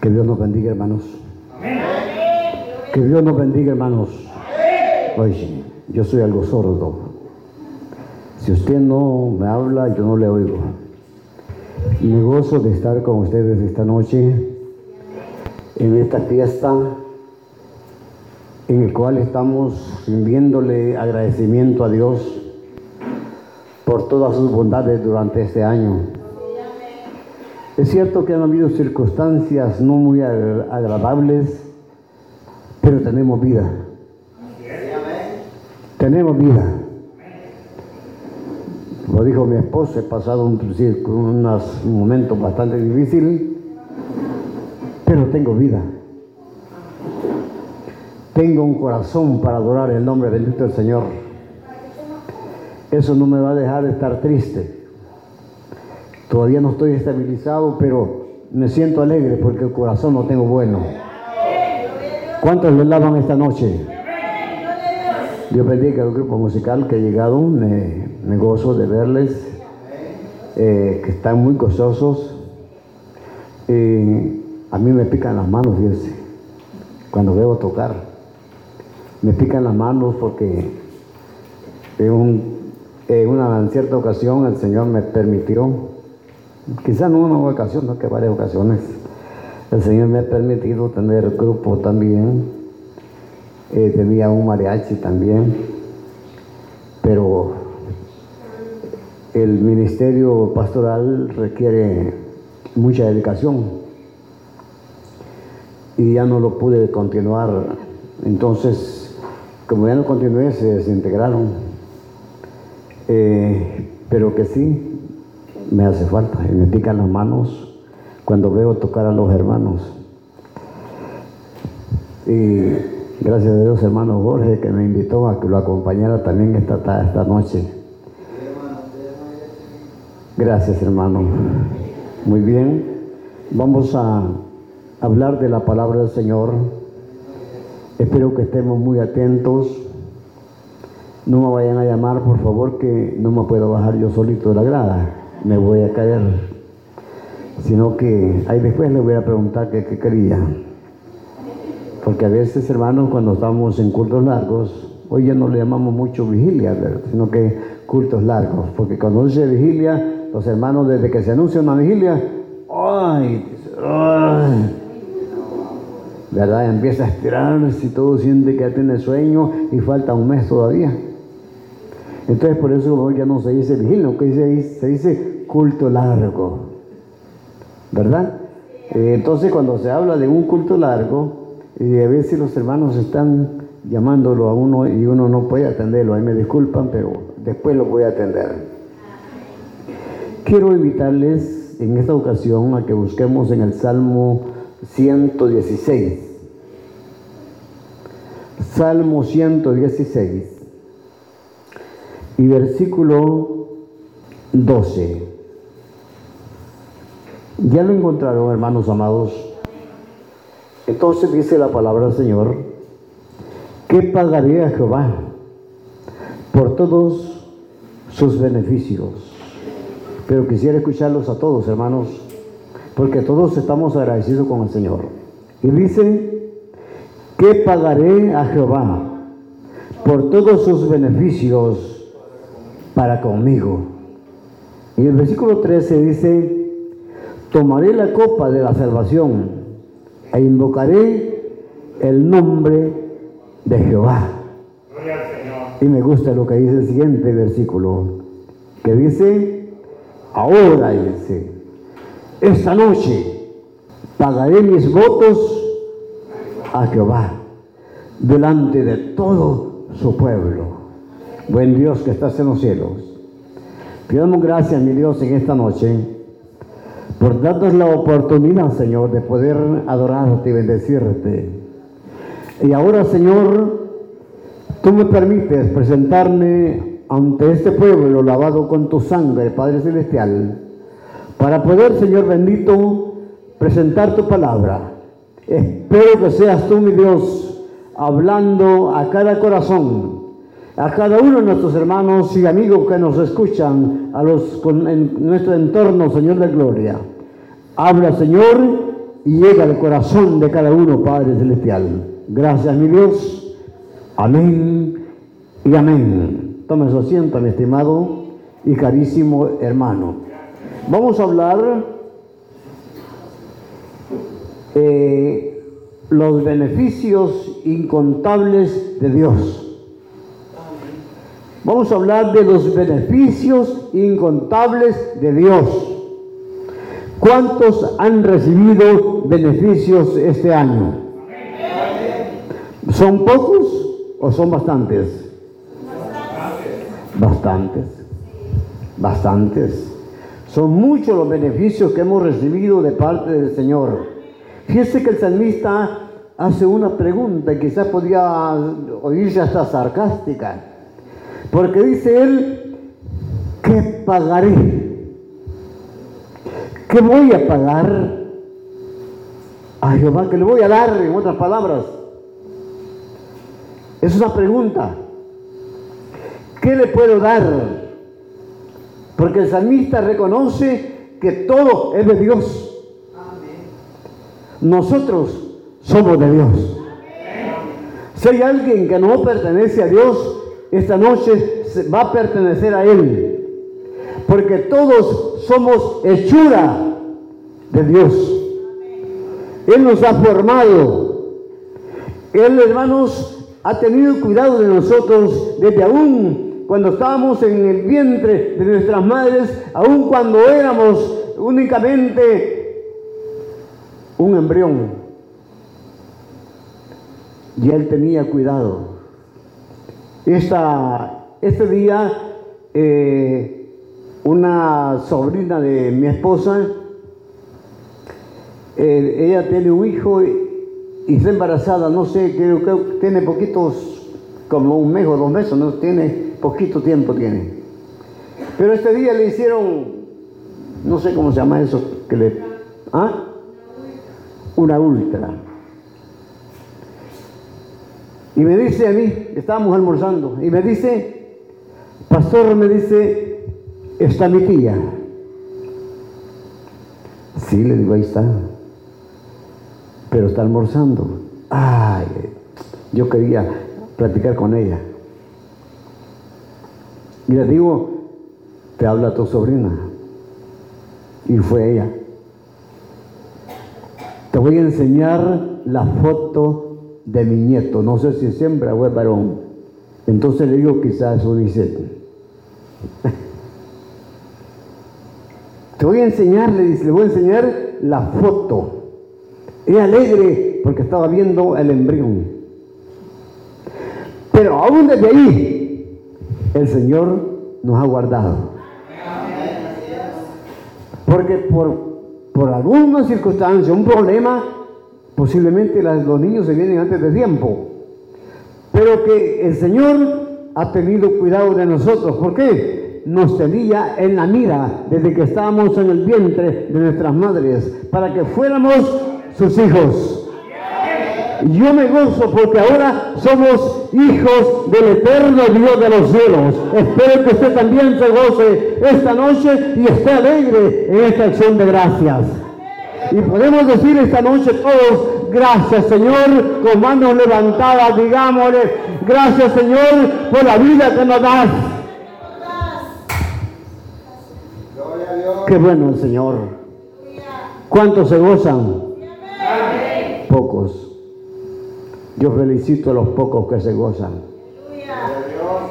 Que Dios nos bendiga, hermanos. Que Dios nos bendiga, hermanos. Oye, yo soy algo sordo. Si usted no me habla, yo no le oigo. Me gozo de estar con ustedes esta noche en esta fiesta en el cual estamos rindiéndole agradecimiento a Dios por todas sus bondades durante este año. Es cierto que han habido circunstancias no muy agradables, pero tenemos vida. Tenemos vida. Como dijo mi esposa, he pasado un, unos momentos bastante difíciles, pero tengo vida. Tengo un corazón para adorar el nombre bendito del Señor. Eso no me va a dejar de estar triste. Todavía no estoy estabilizado, pero me siento alegre porque el corazón lo tengo bueno. ¿Cuántos le lavan esta noche? Dios bendiga al grupo musical que ha llegado. Me, gozo de verles, eh, que están muy gozosos. a mí me pican las manos, fíjense, cuando veo tocar. Me pican las manos porque en, una en cierta ocasión el Señor me permitió, quizás no una ocasión, no que varias ocasiones, el Señor me ha permitido tener grupo también eh, tenía un mariachi también, pero el ministerio pastoral requiere mucha dedicación y ya no lo pude continuar. Entonces, como ya no continué, se desintegraron. Eh, pero que sí, me hace falta y me pican las manos cuando veo tocar a los hermanos. Y Gracias a Dios, hermano Jorge, que me invitó a que lo acompañara también esta, esta noche. Gracias, hermano. Muy bien. Vamos a hablar de la palabra del Señor. Espero que estemos muy atentos. No me vayan a llamar, por favor, que no me puedo bajar yo solito de la grada. Me voy a caer. Sino que ahí después le voy a preguntar qué, quería. Porque a veces, hermanos, cuando estamos en cultos largos, hoy ya no le llamamos mucho vigilia, sino que cultos largos. Porque cuando dice vigilia, los hermanos, desde que se anuncia una vigilia, ¡ay! ¿Verdad? Empieza a estirarse y todo siente que ya tiene sueño y falta un mes todavía. Entonces, por eso ya no se dice vigilia, que se dice culto largo. ¿Verdad? Eh, entonces, cuando se habla de un culto largo, y a veces los hermanos están llamándolo a uno y uno no puede atenderlo. Ahí me disculpan, pero después lo voy a atender. Quiero invitarles en esta ocasión a que busquemos en el Salmo 116. Salmo 116 y versículo 12. ¿Ya lo encontraron, hermanos amados? Entonces dice la palabra del Señor, ¿qué pagaré a Jehová por todos sus beneficios? Pero quisiera escucharlos a todos, hermanos, porque todos estamos agradecidos con el Señor. Y dice, ¿qué pagaré a Jehová por todos sus beneficios para conmigo? Y el versículo 13 dice, tomaré la copa de la salvación e invocaré el nombre de Jehová. Y me gusta lo que dice el siguiente versículo, que dice, ahora dice, esta noche pagaré mis votos a Jehová delante de todo su pueblo. Buen Dios que estás en los cielos. Pidamos gracias, mi Dios, en esta noche por darnos la oportunidad, Señor, de poder adorarte y bendecirte. Y ahora, Señor, tú me permites presentarme ante este pueblo lavado con tu sangre, Padre Celestial, para poder, Señor bendito, presentar tu palabra. Espero que seas tú, mi Dios, hablando a cada corazón, a cada uno de nuestros hermanos y amigos que nos escuchan, a los en nuestro entorno, Señor de gloria. Habla, Señor, y llega al corazón de cada uno, Padre Celestial. Gracias, mi Dios. Amén y amén. Tome su asiento, mi estimado y carísimo hermano. Vamos a hablar eh, los beneficios incontables de Dios. Vamos a hablar de los beneficios incontables de Dios. ¿Cuántos han recibido beneficios este año? ¿Son pocos o son bastantes? Bastantes. Bastantes. Son muchos los beneficios que hemos recibido de parte del Señor. Fíjese que el salmista hace una pregunta y quizás podría oírse hasta sarcástica. Porque dice él, ¿qué pagaré? ¿Qué voy a pagar a Jehová? ¿Qué le voy a dar, en otras palabras? Es una pregunta. ¿Qué le puedo dar? Porque el salmista reconoce que todo es de Dios. Nosotros somos de Dios. Si hay alguien que no pertenece a Dios, esta noche va a pertenecer a Él. Porque todos somos hechura de Dios. Él nos ha formado. Él, hermanos, ha tenido cuidado de nosotros desde aún cuando estábamos en el vientre de nuestras madres, aún cuando éramos únicamente un embrión. Y Él tenía cuidado este día, eh, una sobrina de mi esposa, eh, ella tiene un hijo y, está embarazada, no sé, creo que tiene poquitos, como un mes o dos meses, no tiene poquito tiempo tiene. Pero este día le hicieron, no sé cómo se llama eso, que le, ¿ah? Una ultra. Y me dice a mí, estábamos almorzando, y me dice, pastor, me dice, está mi tía. Sí, le digo, ahí está. Pero está almorzando. Ay, yo quería platicar con ella. Y le digo, te habla tu sobrina. Y fue ella. Te voy a enseñar la foto de mi nieto, no sé si es hembra o es varón. Entonces le digo quizás eso dice. Te voy a enseñar, le dice, le voy a enseñar la foto. Es alegre porque estaba viendo el embrión. Pero aún desde ahí, el Señor nos ha guardado. Porque por, por alguna circunstancia, un problema, Posiblemente los niños se vienen antes de tiempo. Pero que el Señor ha tenido cuidado de nosotros. ¿Por qué? Nos tenía en la mira desde que estábamos en el vientre de nuestras madres para que fuéramos sus hijos. Yo me gozo porque ahora somos hijos del eterno Dios de los cielos. Espero que usted también se goce esta noche y esté alegre en esta acción de gracias. Y podemos decir esta noche todos, gracias Señor, con manos levantadas, digámosle, gracias Señor por la vida que nos das. Qué bueno Señor. ¿Cuántos se gozan? Pocos. Yo felicito a los pocos que se gozan.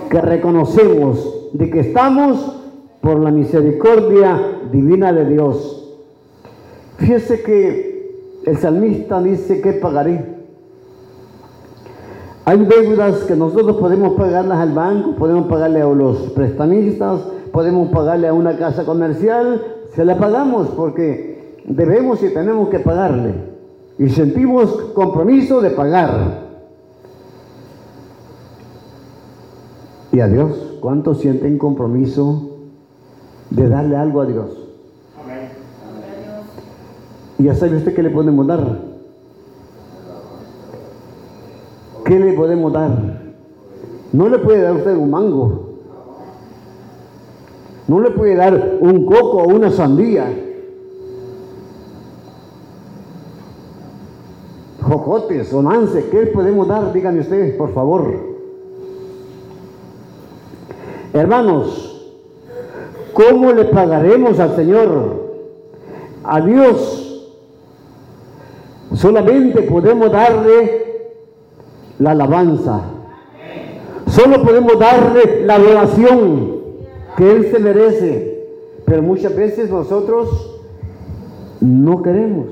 Que reconocemos de que estamos por la misericordia divina de Dios Fíjese que el salmista dice que pagaré. Hay deudas que nosotros podemos pagarlas al banco, podemos pagarle a los prestamistas, podemos pagarle a una casa comercial, se la pagamos porque debemos y tenemos que pagarle. Y sentimos compromiso de pagar. ¿Y a Dios? ¿Cuántos sienten compromiso de darle algo a Dios? Ya sabe usted qué le podemos dar. ¿Qué le podemos dar? No le puede dar usted un mango. No le puede dar un coco o una sandía. jocotes o nance, ¿qué podemos dar? Díganme ustedes, por favor. Hermanos, ¿cómo le pagaremos al Señor? A Dios solamente podemos darle la alabanza. Solo podemos darle la adoración que Él se merece. Pero muchas veces nosotros no queremos.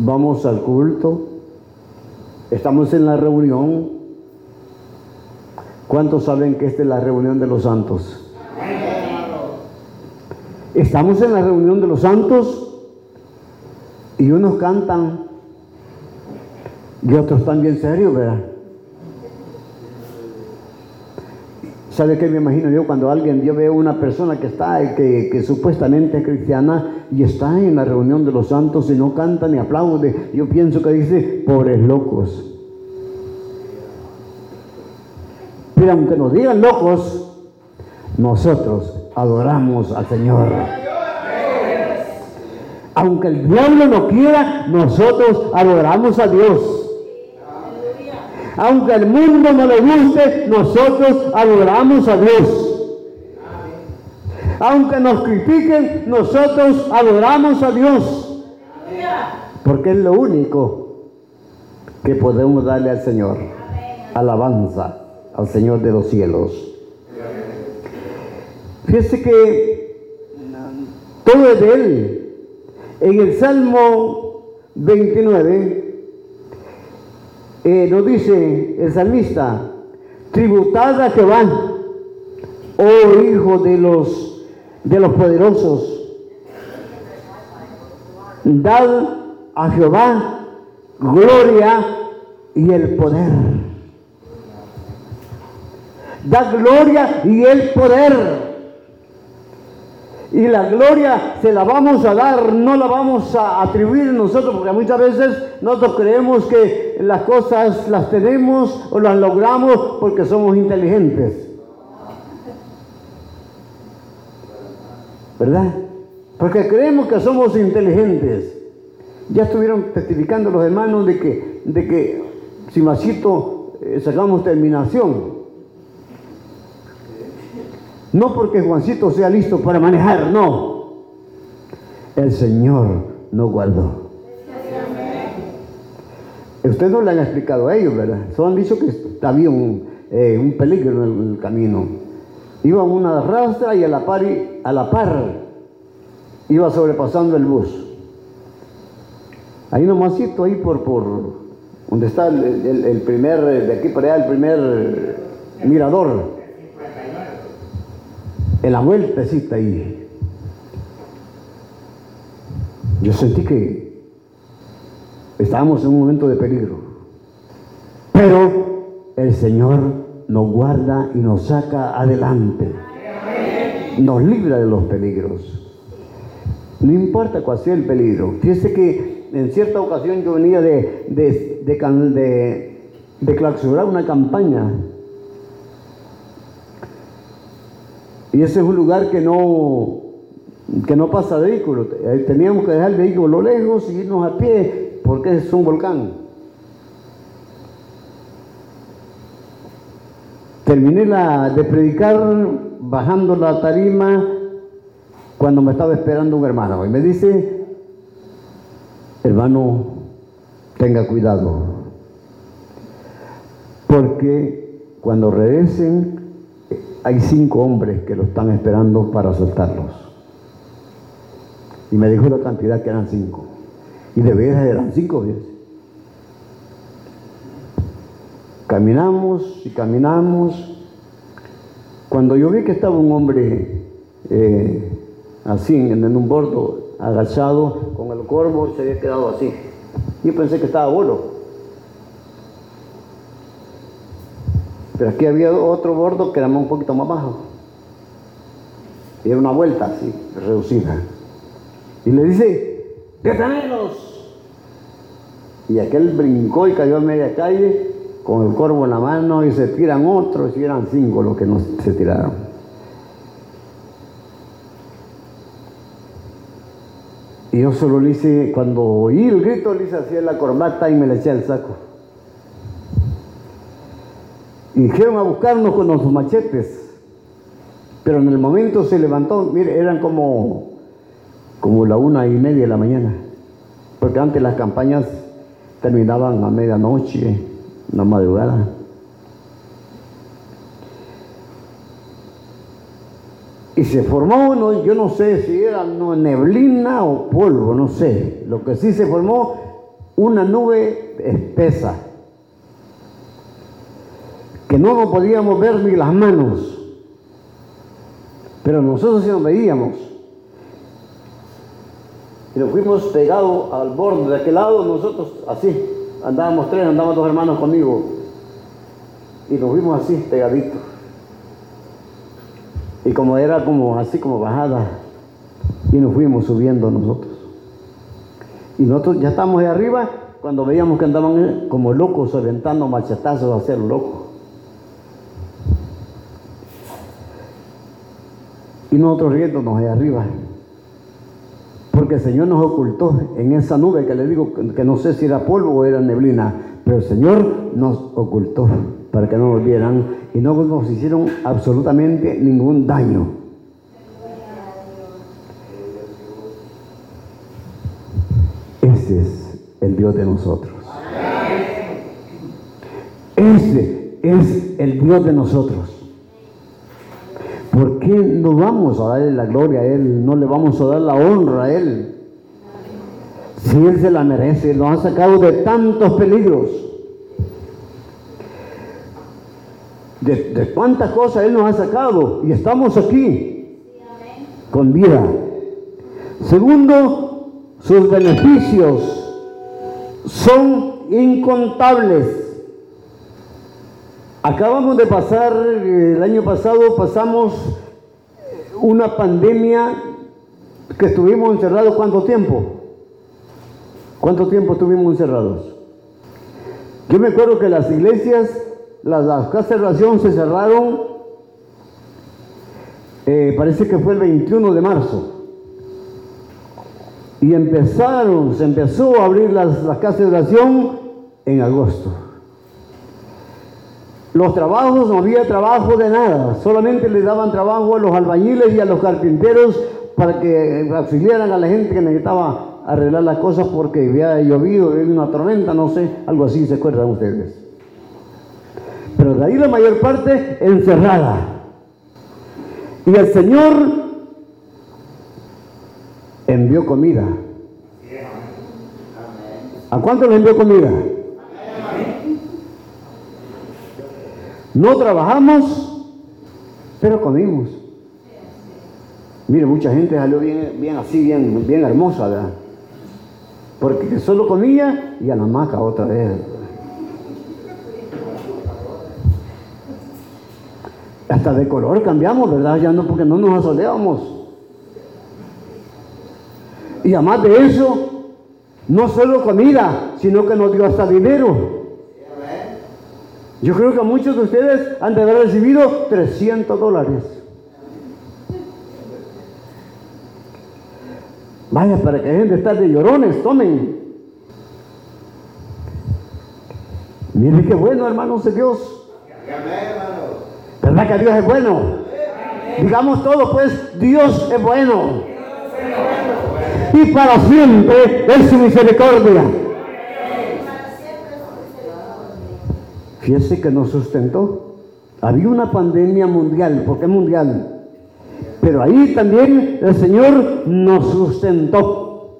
Vamos al culto, estamos en la reunión. ¿Cuántos saben que esta es la reunión de los santos? Estamos en la reunión de los santos y unos cantan y otros están bien serios, ¿verdad? ¿Sabe qué me imagino yo cuando alguien, yo veo una persona que está, que, que, supuestamente es cristiana y está en la reunión de los santos y no canta ni aplaude? Yo pienso que dice, pobres locos. Pero aunque nos digan locos, nosotros adoramos al Señor. Aunque el diablo no quiera, nosotros adoramos a Dios. Aunque el mundo no le guste, nosotros adoramos a Dios. Aunque nos critiquen, nosotros adoramos a Dios. Porque es lo único que podemos darle al Señor. Alabanza al Señor de los cielos. Fíjese que todo es de Él. En el Salmo 29, eh, nos dice el salmista, tributad a Jehová, oh hijo de los, de los poderosos, dad a Jehová gloria y el poder. Da gloria y el poder. Y la gloria se la vamos a dar, no la vamos a atribuir nosotros, porque muchas veces nosotros creemos que las cosas las tenemos o las logramos porque somos inteligentes. ¿Verdad? Porque creemos que somos inteligentes. Ya estuvieron testificando los hermanos de que, de que si masito eh, sacamos terminación. No porque Juancito sea listo para manejar, no. El Señor no guardó. Ustedes no le han explicado a ellos, ¿verdad? Solo han dicho que había un, eh, un peligro en el camino. Iba una rastra y a la par, a la par iba sobrepasando el bus. Ahí nomásito, ahí por, por donde está el, el primer, de aquí para allá, el primer mirador en la vueltecita ahí, yo sentí que estábamos en un momento de peligro. Pero el Señor nos guarda y nos saca adelante. Nos libra de los peligros. No importa cuál sea el peligro. Fíjese que en cierta ocasión yo venía de, de, de, de, una campaña Y ese es un lugar que no, que no pasa vehículo. Teníamos que dejar el vehículo lejos y irnos a pie porque es un volcán. Terminé la, de predicar bajando la tarima cuando me estaba esperando un hermano y me dice, hermano, tenga cuidado, porque cuando regresen hay cinco hombres que lo están esperando para soltarlos. Y me dijo la cantidad que eran cinco. Y de veras eran cinco veces. Caminamos y caminamos. Cuando yo vi que estaba un hombre eh, así, en, un bordo, agachado, con el corvo, se había quedado así. Yo pensé que estaba bueno. Pero aquí había otro bordo que era un poquito más bajo. Y era una vuelta así, reducida. Y le dice, ¡detenelos! Y aquel brincó y cayó a media calle con el corvo en la mano y se tiran otros y eran cinco los que no se tiraron. Y yo solo le hice, cuando oí el grito, le hice así la corbata y me le eché al saco. Dijeron a buscarnos con los machetes. Pero en el momento se levantó, mire, eran como, como la una y media de la mañana. Porque antes las campañas terminaban a medianoche, la madrugada. Y se formó, no, yo no sé si era neblina o polvo, no sé. Lo que sí se formó, una nube espesa, no nos podíamos ver ni las manos, pero nosotros sí nos veíamos. Y nos fuimos pegados al borde de aquel lado, nosotros así, andábamos tres, andábamos dos hermanos conmigo, y nos fuimos así, pegaditos. Y como era como así como bajada, y nos fuimos subiendo nosotros. Y nosotros ya estamos ahí arriba cuando veíamos que andaban eh, como locos aventando machetazos a hacer loco. Y nosotros riéndonos ahí arriba. Porque el Señor nos ocultó en esa nube que le digo que no sé si era polvo o era neblina, pero el Señor nos ocultó para que no nos vieran y no nos hicieron absolutamente ningún daño. Ese es el Dios de nosotros. Ese es el Dios de nosotros. ¿Por qué no vamos a darle la gloria a Él? No le vamos a dar la honra a Él. Si Él se la merece, lo ha sacado de tantos peligros. de, cuántas cosas Él nos ha sacado y estamos aquí con vida. Segundo, sus beneficios son incontables. Acabamos de pasar, el año pasado pasamos una pandemia que estuvimos encerrados cuánto tiempo. ¿Cuánto tiempo estuvimos encerrados? Yo me acuerdo que las iglesias las, casas de oración se cerraron, eh, parece que fue el 21 de marzo. Y empezaron, se empezó a abrir las, las casas de oración en agosto. Los trabajos, no había trabajo de nada, solamente le daban trabajo a los albañiles y a los carpinteros para que auxiliaran a la gente que necesitaba arreglar las cosas porque había llovido, había una tormenta, no sé, algo así, ¿se acuerdan ustedes? pero de ahí la mayor parte encerrada. Y el Señor envió comida. ¿A cuánto le envió comida? No trabajamos, pero comimos. Mire, mucha gente salió bien, bien así, bien, bien hermosa, ¿verdad? Porque solo comía y a la maca otra vez. Hasta de color cambiamos, ¿verdad? Ya no, porque no nos asoleamos. Y además de eso, no solo comida, sino que nos dio hasta dinero. Yo creo que muchos de ustedes han de haber recibido 300 dólares. Vaya, para que dejen de estar de llorones, tomen. Miren qué bueno, hermanos de Dios. ¿Verdad que Dios es bueno? Digamos todos, pues, Dios es bueno. Y para siempre es su misericordia. Fíjese que nos sustentó. Había una pandemia mundial, porque es mundial. Pero ahí también el Señor nos sustentó.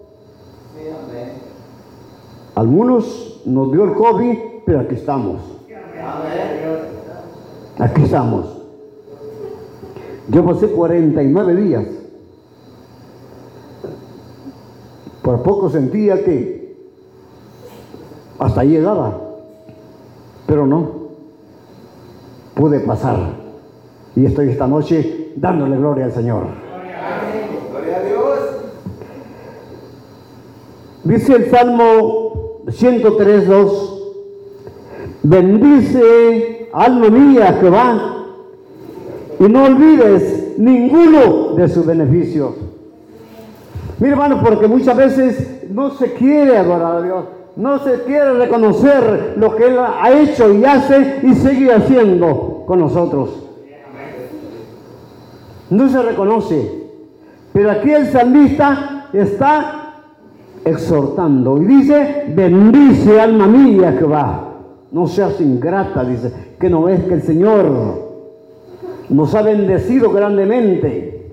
Algunos nos dio el COVID, pero aquí estamos. Aquí estamos. Yo pasé 49 días. Por poco sentía que hasta ahí llegaba, pero no. Pude pasar. Y estoy esta noche dándole gloria al Señor. Gloria a Dios. Dice el Salmo 103.2. Bendice alma mía, Jehová, y no olvides ninguno de sus beneficios. Mire hermano, porque muchas veces no se quiere adorar a Dios, no se quiere reconocer lo que Él ha hecho y hace y sigue haciendo con nosotros. No se reconoce. Pero aquí el salmista está exhortando y dice, bendice alma mía Jehová. No seas ingrata, dice, que no ves que el Señor nos ha bendecido grandemente.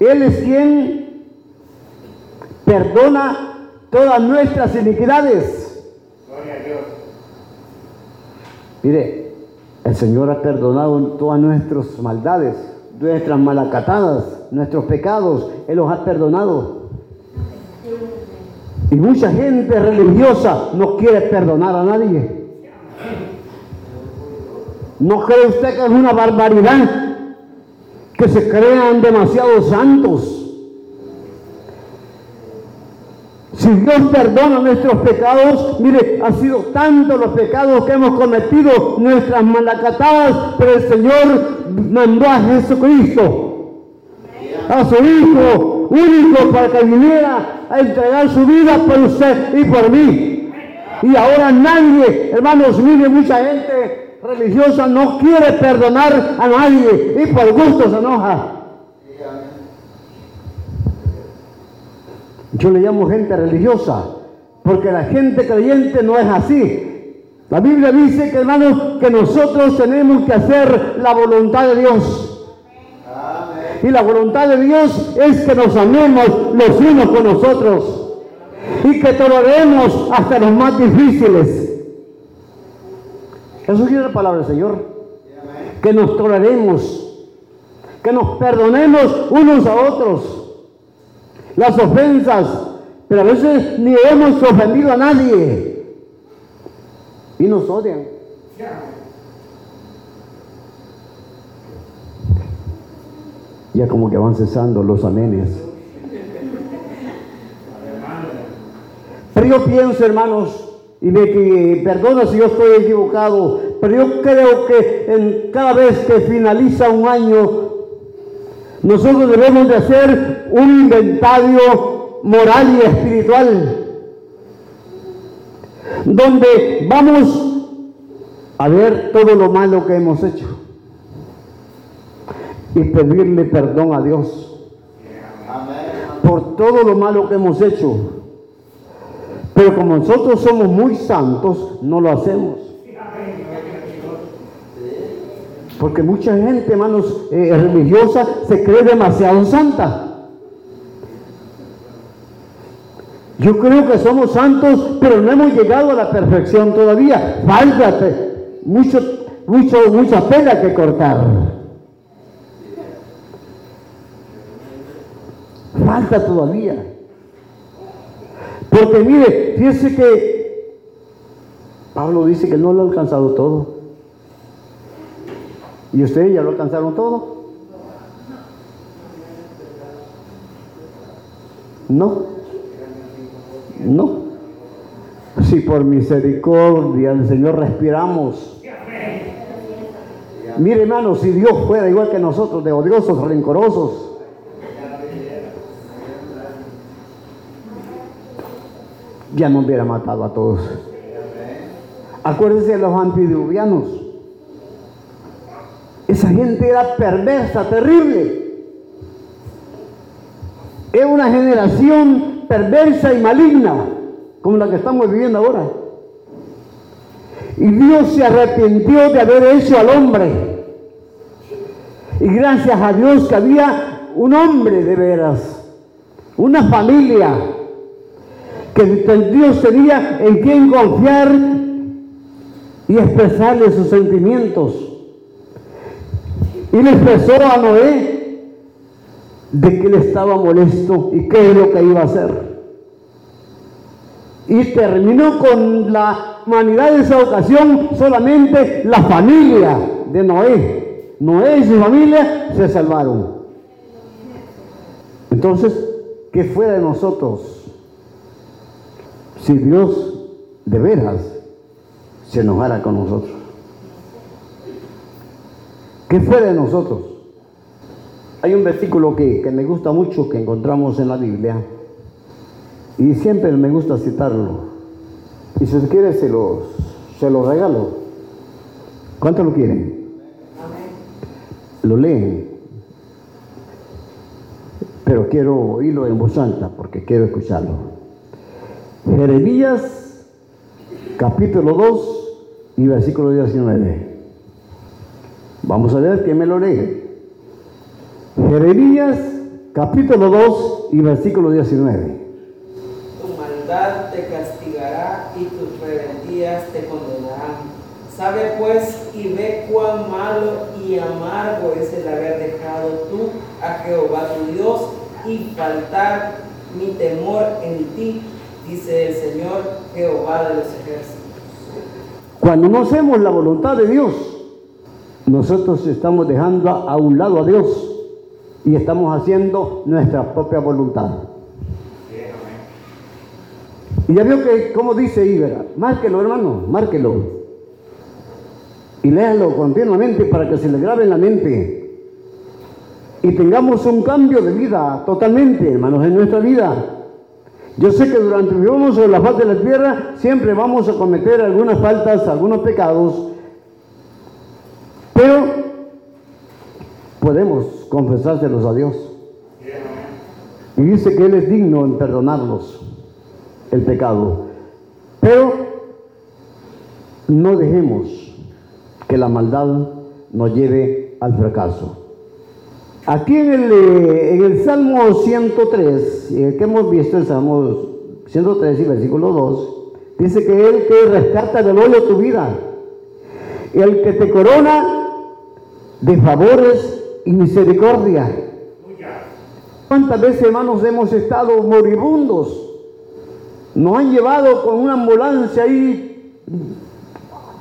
Él es quien perdona todas nuestras iniquidades. Gloria a Dios. Mire, el Señor ha perdonado todas nuestras maldades, nuestras malacatadas, nuestros pecados. Él los ha perdonado. Y mucha gente religiosa no quiere perdonar a nadie. ¿No cree usted que es una barbaridad que se crean demasiados santos? Si Dios perdona nuestros pecados, mire, ha sido tanto los pecados que hemos cometido, nuestras malacatadas, pero el Señor mandó a Jesucristo, a su Hijo único, para que viniera a entregar su vida por usted y por mí. Y ahora nadie, hermanos, mire, mucha gente religiosa no quiere perdonar a nadie y por gusto se enoja. Yo le llamo gente religiosa, porque la gente creyente no es así. La Biblia dice que hermanos, que nosotros tenemos que hacer la voluntad de Dios. Y la voluntad de Dios es que nos amemos los unos con nosotros y que toleremos hasta los más difíciles. Eso quiere la palabra del Señor. Que nos toleremos, que nos perdonemos unos a otros las ofensas, pero a veces ni hemos ofendido a nadie y nos odian. Ya como que van cesando los amenes. Pero yo pienso, hermanos, y me perdona si yo estoy equivocado, pero yo creo que en cada vez que finaliza un año nosotros debemos de hacer un inventario moral y espiritual, donde vamos a ver todo lo malo que hemos hecho y pedirle perdón a Dios por todo lo malo que hemos hecho. Pero como nosotros somos muy santos, no lo hacemos. Porque mucha gente, hermanos, eh, religiosa se cree demasiado santa. Yo creo que somos santos, pero no hemos llegado a la perfección todavía. Falta mucho, mucho, mucha pena que cortar. Falta todavía. Porque mire, fíjese que Pablo dice que no lo ha alcanzado todo. ¿Y ustedes ya lo alcanzaron todo? No. No. Si por misericordia del Señor respiramos. Mire hermano, si Dios fuera igual que nosotros, de odiosos, rencorosos, ya no hubiera matado a todos. Acuérdense de los antidiluvianos. Esa gente era perversa, terrible. Es una generación perversa y maligna, como la que estamos viviendo ahora. Y Dios se arrepintió de haber hecho al hombre. Y gracias a Dios que había un hombre de veras, una familia, que Dios tenía en quien confiar y expresarle sus sentimientos. Y le expresó a Noé de que él estaba molesto y qué es lo que iba a hacer. Y terminó con la humanidad de esa ocasión solamente la familia de Noé. Noé y su familia se salvaron. Entonces, ¿qué fue de nosotros? Si Dios de veras se enojara con nosotros. ¿Qué fue de nosotros? Hay un versículo que, me gusta mucho que encontramos en la Biblia y siempre me gusta citarlo. Y si usted quiere, se lo, se lo regalo. ¿Cuánto lo quieren? Lo leen. Pero quiero oírlo en voz alta porque quiero escucharlo. Jeremías capítulo 2 y versículo 19. Vamos a ver quién me lo lee. Jeremías capítulo 2 y versículo 19. Tu maldad te castigará y tus rebeldías te condenarán. Sabe pues y ve cuán malo y amargo es el haber dejado tú a Jehová tu Dios y faltar mi temor en ti, dice el Señor Jehová de los ejércitos. Cuando no hacemos la voluntad de Dios, nosotros estamos dejando a un lado a Dios y estamos haciendo nuestra propia voluntad. Y ya vio que, como dice Ibera, márquelo hermano, márquelo. Y léalo continuamente para que se le grabe en la mente. Y tengamos un cambio de vida totalmente, hermanos, en nuestra vida. Yo sé que durante que vivimos sobre la faz de la tierra siempre vamos a cometer algunas faltas, algunos pecados, pero podemos confesárselos a Dios. Y dice que Él es digno en perdonarnos el pecado. Pero no dejemos que la maldad nos lleve al fracaso. Aquí en el, eh, en el Salmo 103, el que hemos visto, el Salmo 103 y versículo 2, dice que Él te rescata del hoyo tu vida, el que te corona de favores y misericordia. ¿Cuántas veces, hermanos, hemos estado moribundos? Nos han llevado con una ambulancia ahí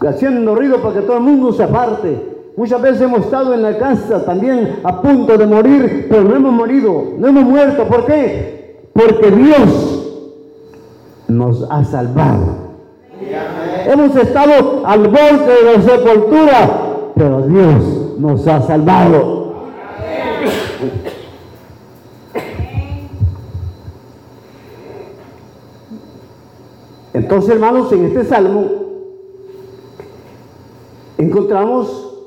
haciendo ruido para que todo el mundo se aparte. Muchas veces hemos estado en la casa también a punto de morir, pero no hemos morido, no hemos muerto. ¿Por qué? Porque Dios nos ha salvado. Hemos estado al borde de la sepultura, pero Dios nos ha salvado. Entonces, hermanos, en este salmo encontramos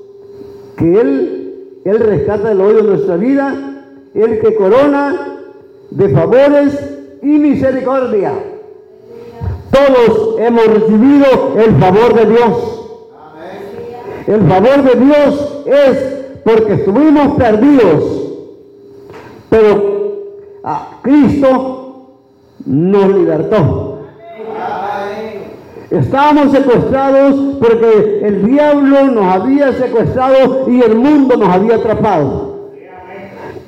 que Él, Él rescata el hoyo de nuestra vida, el que corona de favores y misericordia. Todos hemos recibido el favor de Dios. El favor de Dios es porque estuvimos perdidos, pero a Cristo nos libertó. Estábamos secuestrados porque el diablo nos había secuestrado y el mundo nos había atrapado.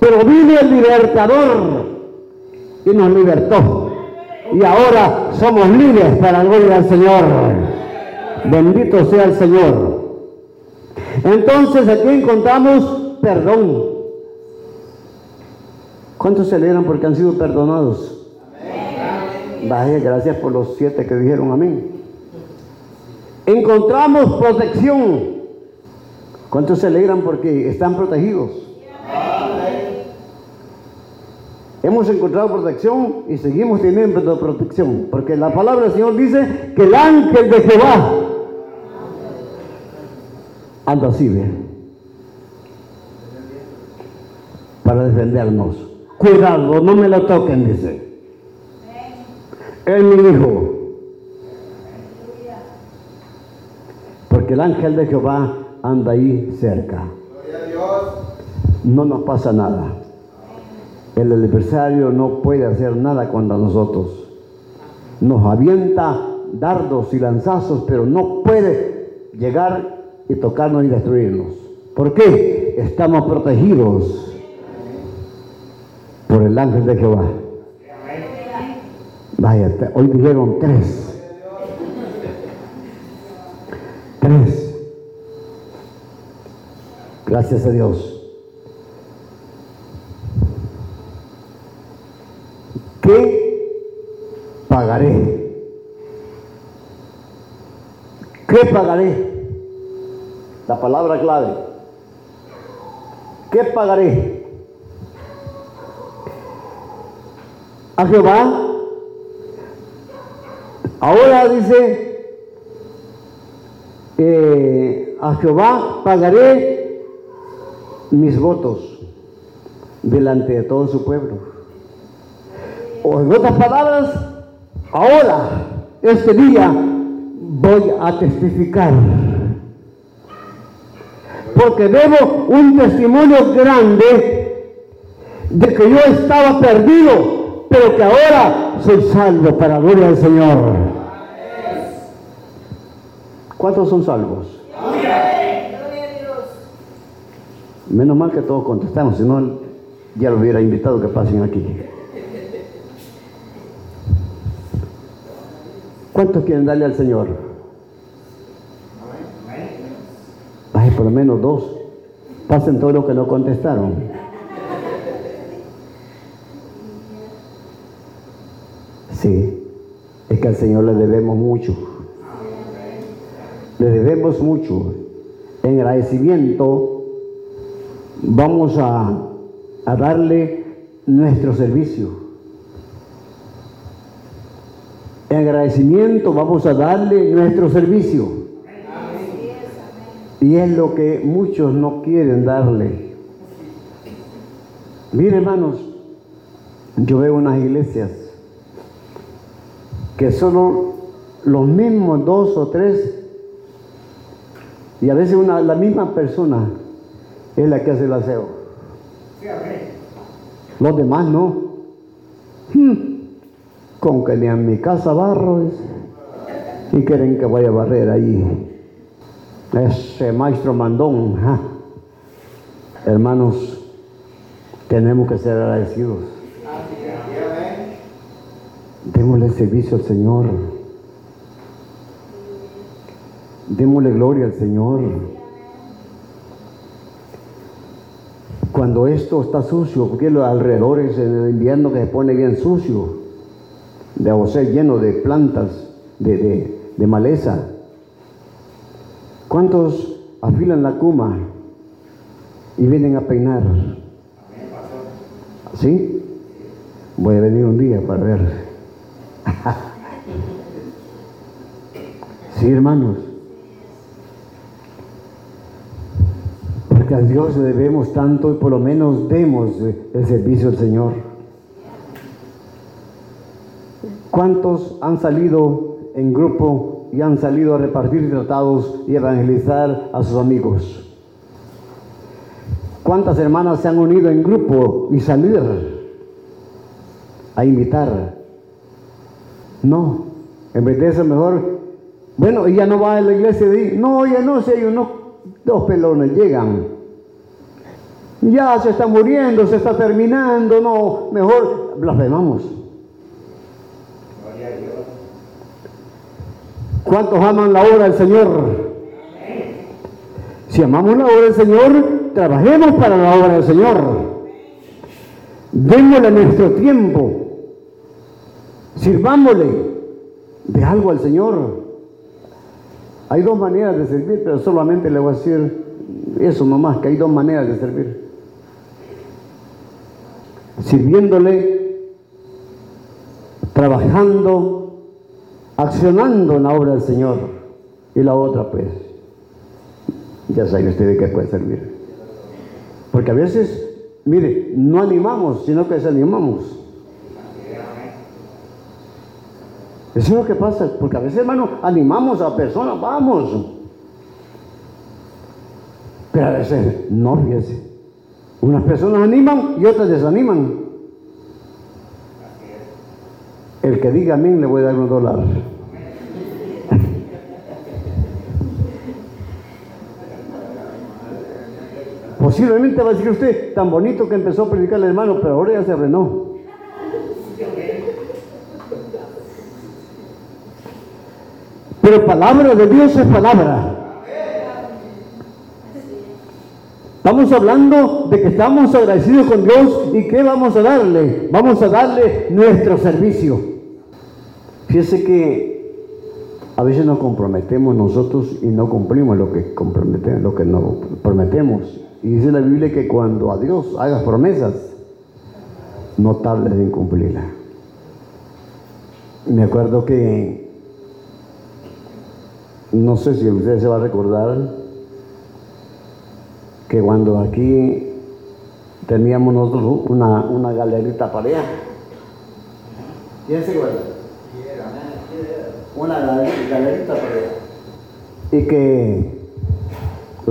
Pero vino el libertador y nos libertó. Y ahora somos libres para la gloria del Señor. Bendito sea el Señor. Entonces aquí encontramos perdón. ¿Cuántos se alegran porque han sido perdonados? Vaya, gracias por los siete que dijeron amén. Encontramos protección. ¿Cuántos se alegran porque están protegidos? Hemos encontrado protección y seguimos teniendo protección, porque la palabra del Señor dice que el ángel de Jehová anda así, ¿ve? para defendernos. Cuidado, no me lo toquen, dice. Es mi hijo. Porque el ángel de Jehová anda ahí cerca. No nos pasa nada. El adversario no puede hacer nada contra nosotros. Nos avienta dardos y lanzazos, pero no puede llegar y tocarnos y destruirnos. ¿Por qué? Estamos protegidos por el ángel de Jehová. Vaya, hoy dijeron tres. Tres. Gracias a Dios. ¿Qué pagaré? ¿Qué pagaré? La palabra clave. ¿Qué pagaré? A Jehová. Ahora dice, eh, a Jehová pagaré mis votos delante de todo su pueblo. O en otras palabras, ahora, este día, voy a testificar porque debo un testimonio grande de que yo estaba perdido, pero que ahora soy salvo para gloria del Señor. ¿Cuántos son salvos? Menos mal que todos contestamos, si no ya lo hubiera invitado que pasen aquí. ¿Cuántos quieren darle al Señor? Por lo menos dos. Pasen todos los que no contestaron. Sí, es que al Señor le debemos mucho. Le debemos mucho. En agradecimiento vamos a, a darle nuestro servicio. En agradecimiento vamos a darle nuestro servicio. Y es lo que muchos no quieren darle. Mire hermanos, yo veo unas iglesias que solo los mismos dos o tres, y a veces una, la misma persona es la que hace el aseo. Los demás no. Hmm. Con que ni en mi casa barro y quieren que vaya a barrer ahí. Ese maestro mandón. Hermanos, tenemos que ser agradecidos. Démosle servicio al Señor. Démosle gloria al Señor. Cuando esto está sucio, porque los alrededores en el invierno que se pone bien sucio, de o sea, lleno de plantas, de, de, de maleza. ¿Cuántos afilan la cuma y vienen a peinar? ¿Sí? Voy a venir un día para ver. sí, hermanos. Porque a Dios le debemos tanto y por lo menos demos el servicio al Señor. ¿Cuántos han salido en grupo y han salido a repartir tratados y evangelizar a sus amigos? ¿Cuántas hermanas se han unido en grupo y salir a invitar? No, en vez de eso mejor, bueno, ella no va a la iglesia de ahí. No, ya no sé, ellos no, dos pelones llegan. Ya se está muriendo, se está terminando, no, mejor blasfemamos. ¿Cuántos aman la obra del Señor? Si amamos la obra del Señor, trabajemos para la obra del Señor. Démosle nuestro tiempo. Sirvámosle de algo al Señor. Hay dos maneras de servir, pero solamente le voy a decir eso nomás, que hay dos maneras de servir. Sirviéndole, trabajando, accionando en la obra del Señor. Y la otra, pues, ya saben ustedes que puede servir. Porque a veces, mire, no animamos, sino que desanimamos. Eso es lo que pasa, porque a veces, hermano, animamos a personas, vamos. Pero a veces no, fíjese. Unas personas animan y otras desaniman. El que diga amén le voy a dar un dólar. Posiblemente va a decir usted, tan bonito que empezó a predicar el hermano, pero ahora ya se frenó. Pero palabra de Dios es palabra. Estamos hablando de que estamos agradecidos con Dios y ¿qué vamos a darle? Vamos a darle nuestro servicio. Fíjese que a veces nos comprometemos nosotros y no cumplimos lo que comprometemos, lo que nos prometemos. Y dice la Biblia que cuando a Dios hagas promesas, no tardes en cumplirla. me acuerdo que, no sé si usted se va a recordar, que cuando aquí teníamos nosotros una, una galerita pareja. ¿Quién se? Una galerita. Y que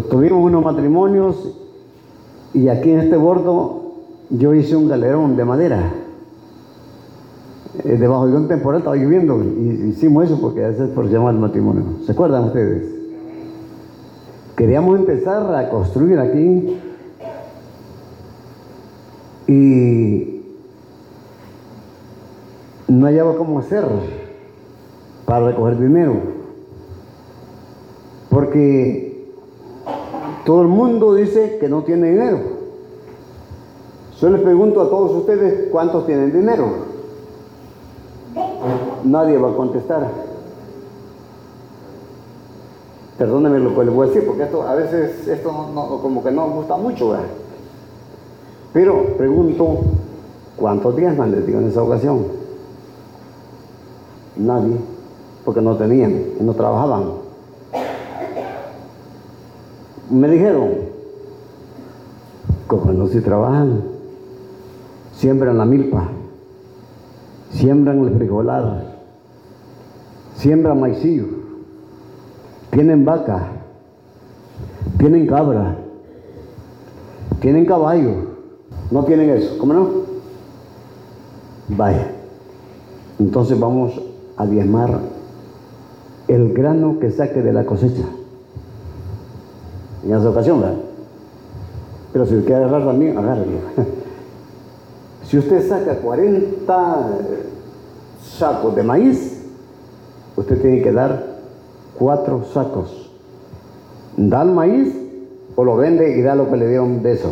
tuvimos unos matrimonios y aquí en este bordo yo hice un galerón de madera. Eh, debajo de un temporal estaba lloviendo y hicimos eso porque a veces por llamar el matrimonio. ¿Se acuerdan ustedes? Queríamos empezar a construir aquí y no hallaba cómo hacer para recoger dinero. Porque todo el mundo dice que no tiene dinero. Yo les pregunto a todos ustedes cuántos tienen dinero nadie va a contestar. Perdónenme lo que les voy a decir, porque esto a veces esto no, como que no gusta mucho, ¿verdad? Pero pregunto, ¿cuántos días les digo en esa ocasión? Nadie, porque no tenían y no trabajaban. Me dijeron, como no si trabajan, siembran la milpa, siembran el frijolado, siembra maicillo, tienen vaca, tienen cabra, tienen caballo, no tienen eso, ¿cómo no? Vaya, entonces vamos a diezmar el grano que saque de la cosecha. En esa ocasión, ¿verdad? Pero si quiere agarrar también, agárralo. Si usted saca 40 sacos de maíz, usted tiene que dar cuatro sacos. Da el maíz o lo vende y da lo que le dieron de eso.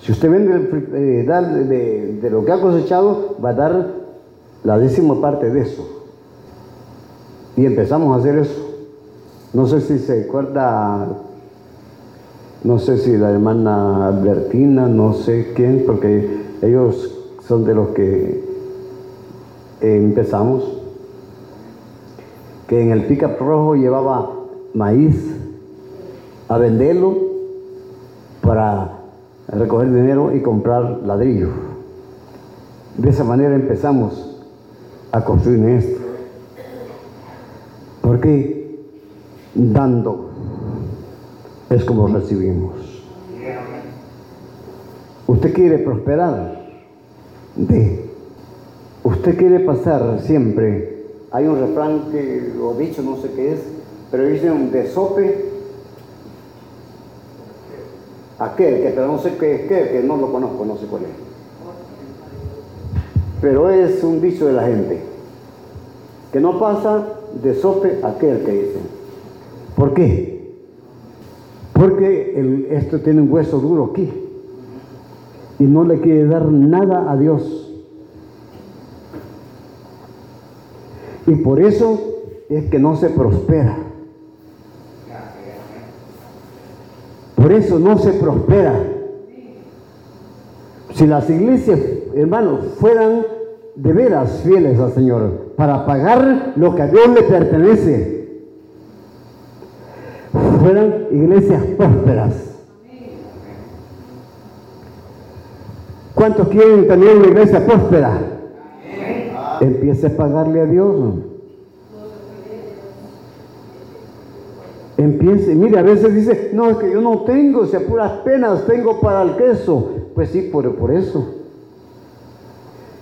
Si usted vende eh, da de, lo que ha cosechado, va a dar la décima parte de eso. Y empezamos a hacer eso. No sé si se acuerda, no sé si la hermana Albertina, no sé quién, porque ellos son de los que empezamos que en el pickup rojo llevaba maíz a venderlo para recoger dinero y comprar ladrillo. De esa manera empezamos a construir esto. Porque dando es como recibimos. Usted quiere prosperar, de. Usted quiere pasar siempre hay un refrán que, lo dicho, no sé qué es, pero dicen de sope aquel, que pero no sé qué es qué, que no lo conozco, no sé cuál es. Pero es un dicho de la gente, que no pasa de sope aquel que dicen. ¿Por qué? Porque esto tiene un hueso duro aquí y no le quiere dar nada a Dios. Y por eso es que no se prospera. Por eso no se prospera. Si las iglesias, hermanos, fueran de veras fieles al Señor para pagar lo que a Dios le pertenece, fueran iglesias prósperas. ¿Cuántos quieren tener una iglesia próspera? Empiece a pagarle a Dios. Empiece, mire, a veces dice, no, es que yo no tengo, si a puras penas tengo para el queso. Pues sí, por, por eso.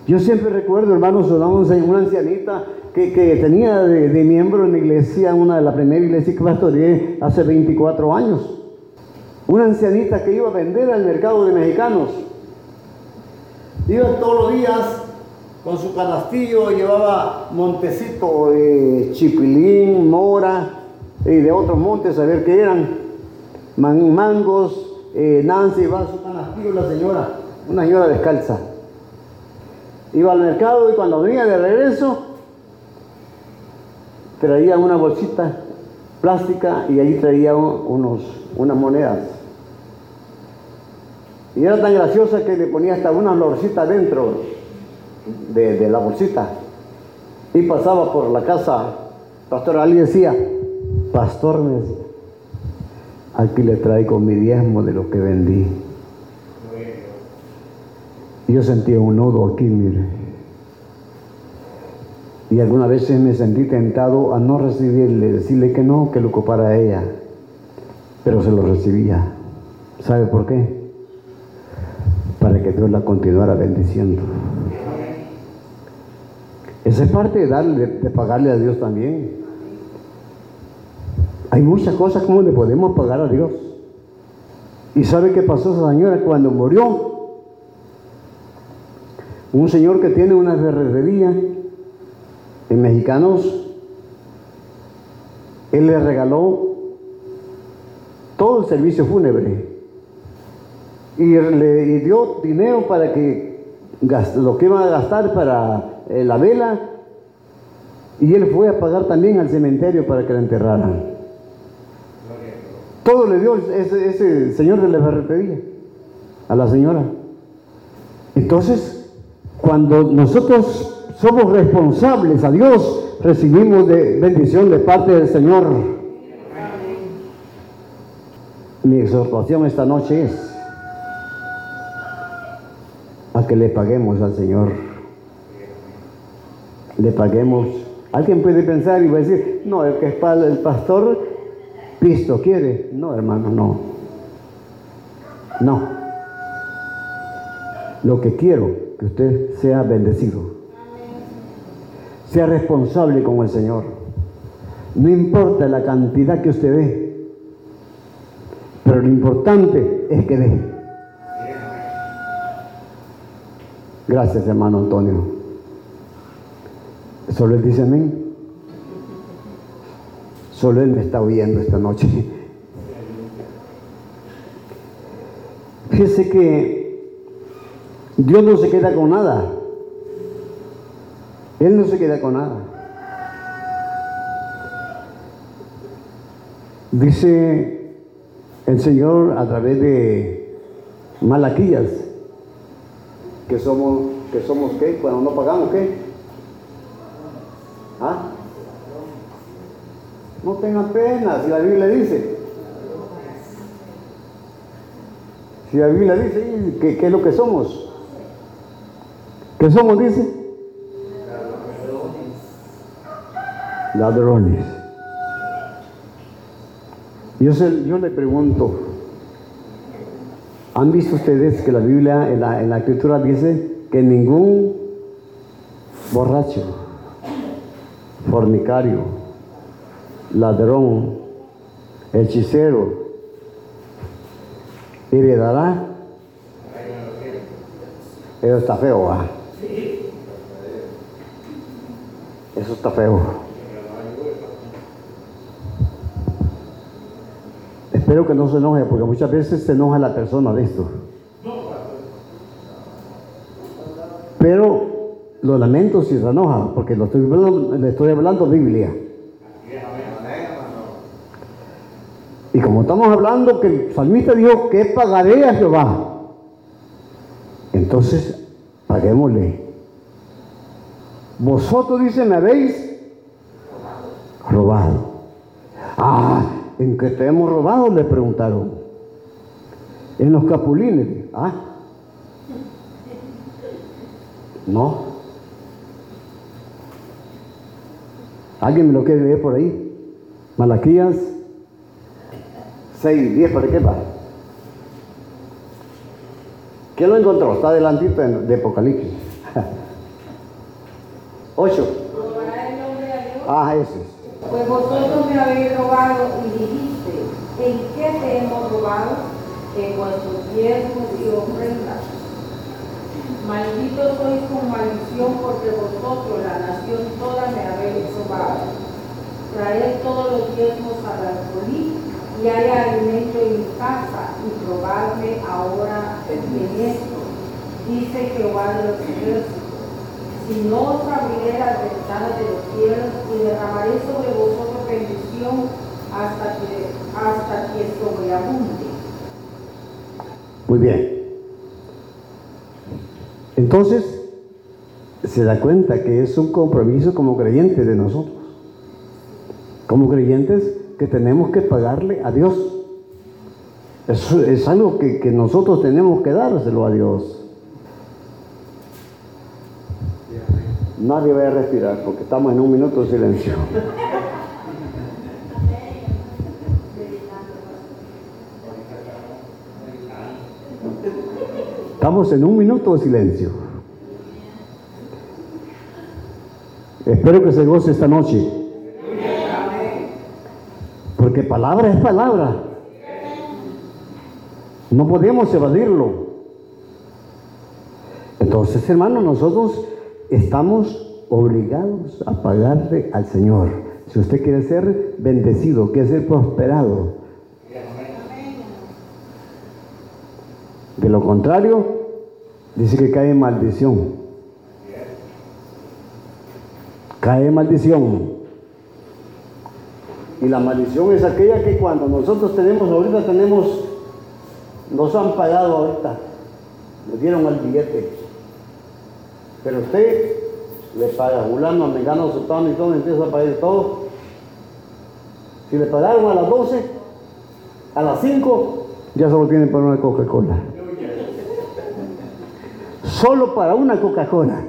Yo siempre recuerdo, hermanos, una ancianita que, tenía de, miembro en la iglesia, una de las primeras iglesias que pastoreé hace 24 años. Una ancianita que iba a vender al mercado de mexicanos. Iba todos los días con su canastillo llevaba montecito de chipilín, mora y de otros montes, a ver qué eran, mangos, eh, Nancy va su canastillo, la señora, una señora descalza. Iba al mercado y cuando venía de regreso traía una bolsita plástica y ahí traía unos, unas monedas. Y era tan graciosa que le ponía hasta una florcita dentro de, la bolsita. y pasaba por la casa, pastor, alguien decía, pastor, me decía, aquí le traigo mi diezmo de lo que vendí. Yo sentía un nudo aquí, mire. Y algunas veces me sentí tentado a no recibirle, decirle que no, que lo ocupara ella. Pero se lo recibía. ¿Sabe por qué? Para que Dios la continuara bendiciendo. Esa es parte de, darle, de pagarle a Dios también. Hay muchas cosas como le podemos pagar a Dios. ¿Y sabe qué pasó esa señora cuando murió? Un señor que tiene una ferretería en mexicanos, él le regaló todo el servicio fúnebre y le dio dinero para que lo que iba a gastar para eh, la vela y él fue a pagar también al cementerio para que la enterraran. Todo le dio ese, ese señor de la ferretería a la señora. Entonces, cuando nosotros somos responsables a Dios, recibimos de bendición de parte del Señor. Mi exhortación esta noche es a que le paguemos al Señor. Le paguemos. Alguien puede pensar y decir, no, el que es el pastor, Cristo quiere. No, hermano, no. No. Lo que quiero, que usted sea bendecido. Sea responsable con el Señor. No importa la cantidad que usted dé, pero lo importante es que dé. Gracias, hermano Antonio. Solo él dice amén. Solo él me está oyendo esta noche. Fíjese que Dios no se queda con nada. Él no se queda con nada. Dice el Señor a través de Malaquías que somos, que somos qué, cuando no pagamos qué. ¿Ah? No tengan pena, si la Biblia dice. Si la Biblia dice, ¿qué, qué es lo que somos? ¿Qué somos, dice? Ladrones. Yo, yo le pregunto, ¿Han visto ustedes que la Biblia, en la, en la escritura dice que ningún borracho, fornicario, ladrón, hechicero, heredará? Eso está feo, ¿ah? Eso está feo. Espero que no se enoje, porque muchas veces se enoja la persona de esto. Pero lo lamento si se enoja, porque lo estoy le estoy hablando Biblia. Y como estamos hablando que el salmista dijo que pagaré a Jehová, entonces paguémosle. Vosotros, dice, me habéis robado. Ah, ¿En qué te hemos robado? Le preguntaron. En los capulines. Ah. No. ¿Alguien me lo quiere leer por ahí? Malaquías 6, 10, ¿para qué va? ¿Quién lo encontró? Está adelantito de Apocalipsis. 8. Ah, ese. Pues vosotros me habéis robado y dijiste, ¿en qué te hemos robado? En vuestros diezmos y ofrendas. Maldito sois con maldición porque vosotros, la nación toda, me habéis robado. Traed todos los diezmos a la y hay alimento en mi casa y probadme ahora en esto. Dice Jehová de los ejércitos si no os abriré las ventanas de los cielos y derramaré sobre vosotros bendición hasta que, hasta que sobreabunde. Muy bien. Entonces, se da cuenta que es un compromiso como creyentes de nosotros. Como creyentes que tenemos que pagarle a Dios. Es algo que, que nosotros tenemos que dárselo a Dios. Nadie va a respirar porque estamos en un minuto de silencio. Estamos en un minuto de silencio. Espero que se goce esta noche. Porque palabra es palabra. No podemos evadirlo. Entonces, hermanos, nosotros estamos obligados a pagarle al Señor. Si usted quiere ser bendecido, quiere ser prosperado. De lo contrario, dice que cae maldición. Cae maldición. Y la maldición es aquella que cuando nosotros tenemos, ahorita tenemos, nos han pagado ahorita, nos dieron el billete. Pero usted le paga fulano, mengano, sultano y todo, empieza a pagar todo. Si le pagaron a las 12, a las 5, ya solo tienen para una Coca-Cola. Solo para una Coca-Cola.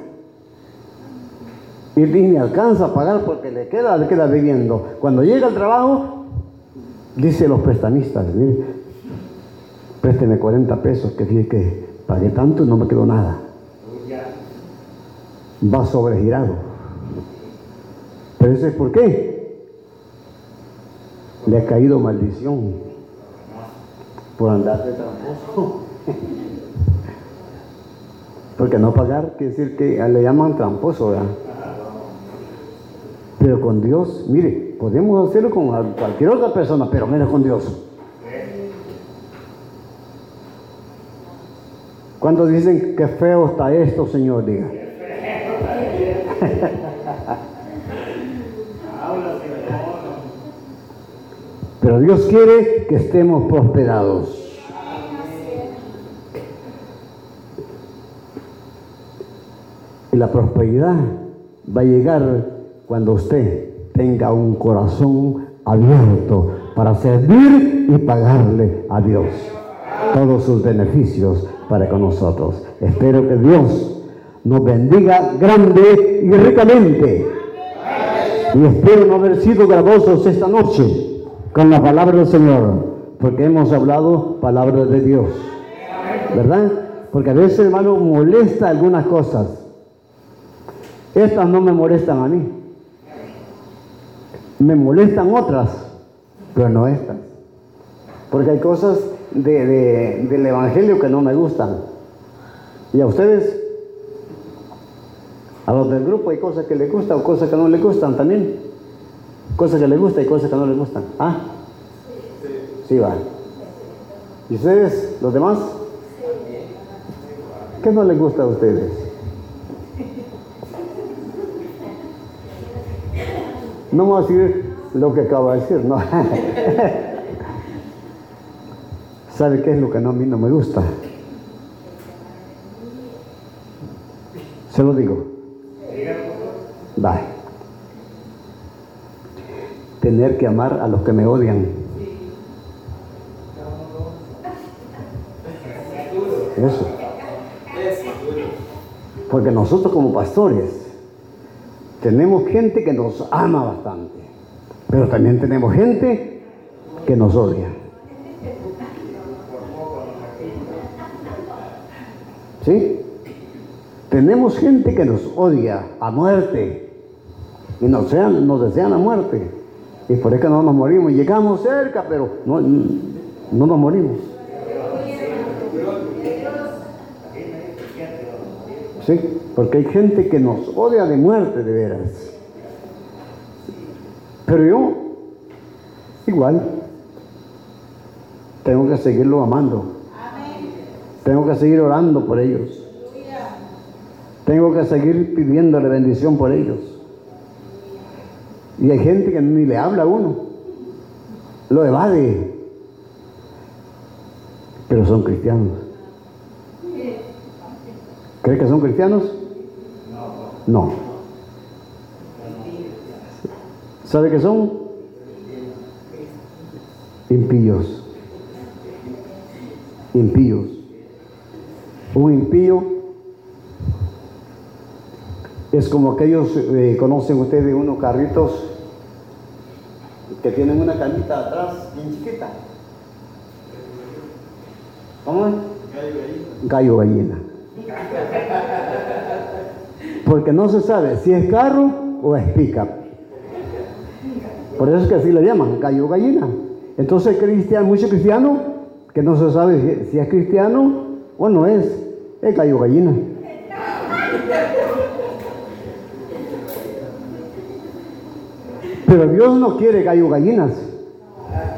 Y ni alcanza a pagar porque le queda, le queda viviendo. Cuando llega al trabajo, dice los prestamistas, mire, présteme 40 pesos, que fíjate que pagué tanto y no me quedó nada va sobregirado. Pero eso es por qué. Le ha caído maldición por andar de tramposo. Porque no pagar quiere decir que le llaman tramposo. Pero con Dios, mire, podemos hacerlo con cualquier otra persona, pero menos con Dios. Cuando dicen que feo está esto, Señor, diga. Pero Dios quiere que estemos prosperados. Y la prosperidad va a llegar cuando usted tenga un corazón abierto para servir y pagarle a Dios todos sus beneficios para con nosotros. Espero que Dios nos bendiga grande y ricamente. Y espero no haber sido gravosos esta noche con la palabra del Señor, porque hemos hablado palabra de Dios. ¿Verdad? Porque a veces, hermano, molesta algunas cosas. Estas no me molestan a mí. Me molestan otras, pero no estas. Porque hay cosas del Evangelio que no me gustan. Y a ustedes a los del grupo hay cosas que les gustan o cosas que no les gustan también. Cosas que les gustan y cosas que no les gustan. ¿Ah? Sí, va. ¿Y ustedes, los demás? ¿Qué no les gusta a ustedes? No voy a decir lo que acabo de decir, no. ¿Sabe qué es lo que a mí no me gusta? Se lo digo. Tener que amar a los que me odian. Eso. Porque nosotros como pastores tenemos gente que nos ama bastante, pero también tenemos gente que nos odia. ¿Sí? Tenemos gente que nos odia a muerte, y nos desean, la muerte. Y por eso no nos morimos. Llegamos cerca, pero no, no nos morimos. Sí, porque hay gente que nos odia de muerte de veras. Pero yo, igual, tengo que seguirlo amando. Tengo que seguir orando por ellos. Tengo que seguir pidiéndole bendición por ellos. Y hay gente que ni le habla a uno, lo evade, pero son cristianos. ¿Cree que son cristianos? No. ¿Sabe qué son? Impíos. Impíos. Un impío es como aquellos, eh, conocen ustedes unos carritos que tienen una camita atrás bien chiquita. ¿Cómo es? Gallo gallina. Porque no se sabe si es carro o es pica. Por eso es que así le llaman, gallo gallina. Entonces cristiano, mucho cristiano que no se sabe si es cristiano o no es, es gallo gallina. Pero Dios no quiere gallo gallinas.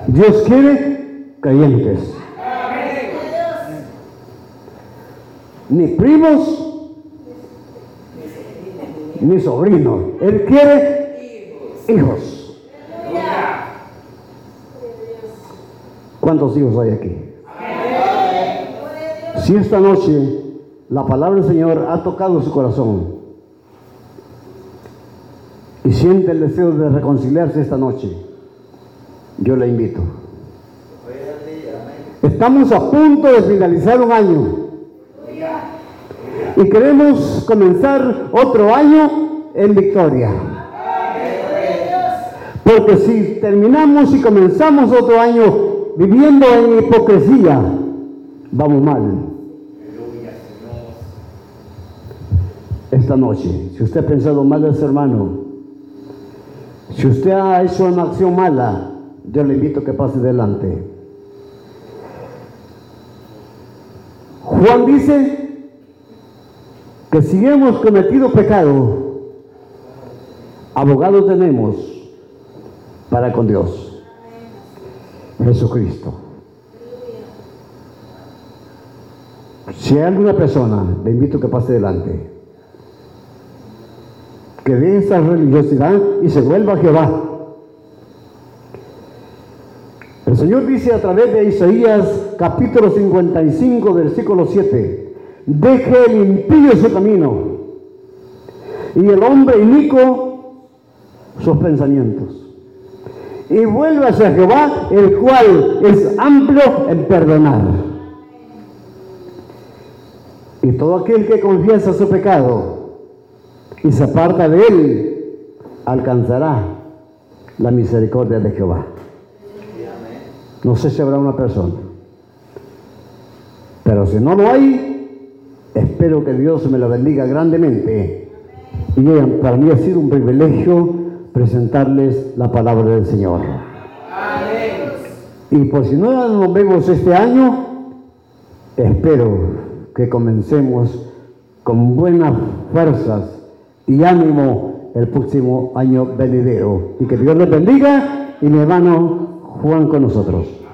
Dios quiere creyentes. Ni primos, ni sobrinos. Él quiere hijos. ¿Cuántos hijos hay aquí? Si esta noche la palabra del Señor ha tocado su corazón y siente el deseo de reconciliarse esta noche, yo le invito. Estamos a punto de finalizar un año y queremos comenzar otro año en victoria. Porque si terminamos y comenzamos otro año viviendo en hipocresía, vamos mal. Esta noche, si usted ha pensado mal su hermano, si usted ha hecho una acción mala, yo le invito a que pase delante. Juan dice que si hemos cometido pecado, abogado tenemos para con Dios. Jesucristo. Si hay alguna persona, le invito a que pase delante. Que deje esa religiosidad y se vuelva a Jehová. El Señor dice a través de Isaías capítulo 55 versículo 7, deje el impío su camino y el hombre inico sus pensamientos. Y vuelva hacia Jehová, el cual es amplio en perdonar. Y todo aquel que confiesa su pecado y se aparta de él, alcanzará la misericordia de Jehová. No sé si habrá una persona. Pero si no lo hay, espero que Dios me lo bendiga grandemente. Y para mí ha sido un privilegio presentarles la palabra del Señor. Y por si no nos vemos este año, espero que comencemos con buenas fuerzas y ánimo el próximo año venidero. Y que Dios les bendiga y mi hermano Juan con nosotros.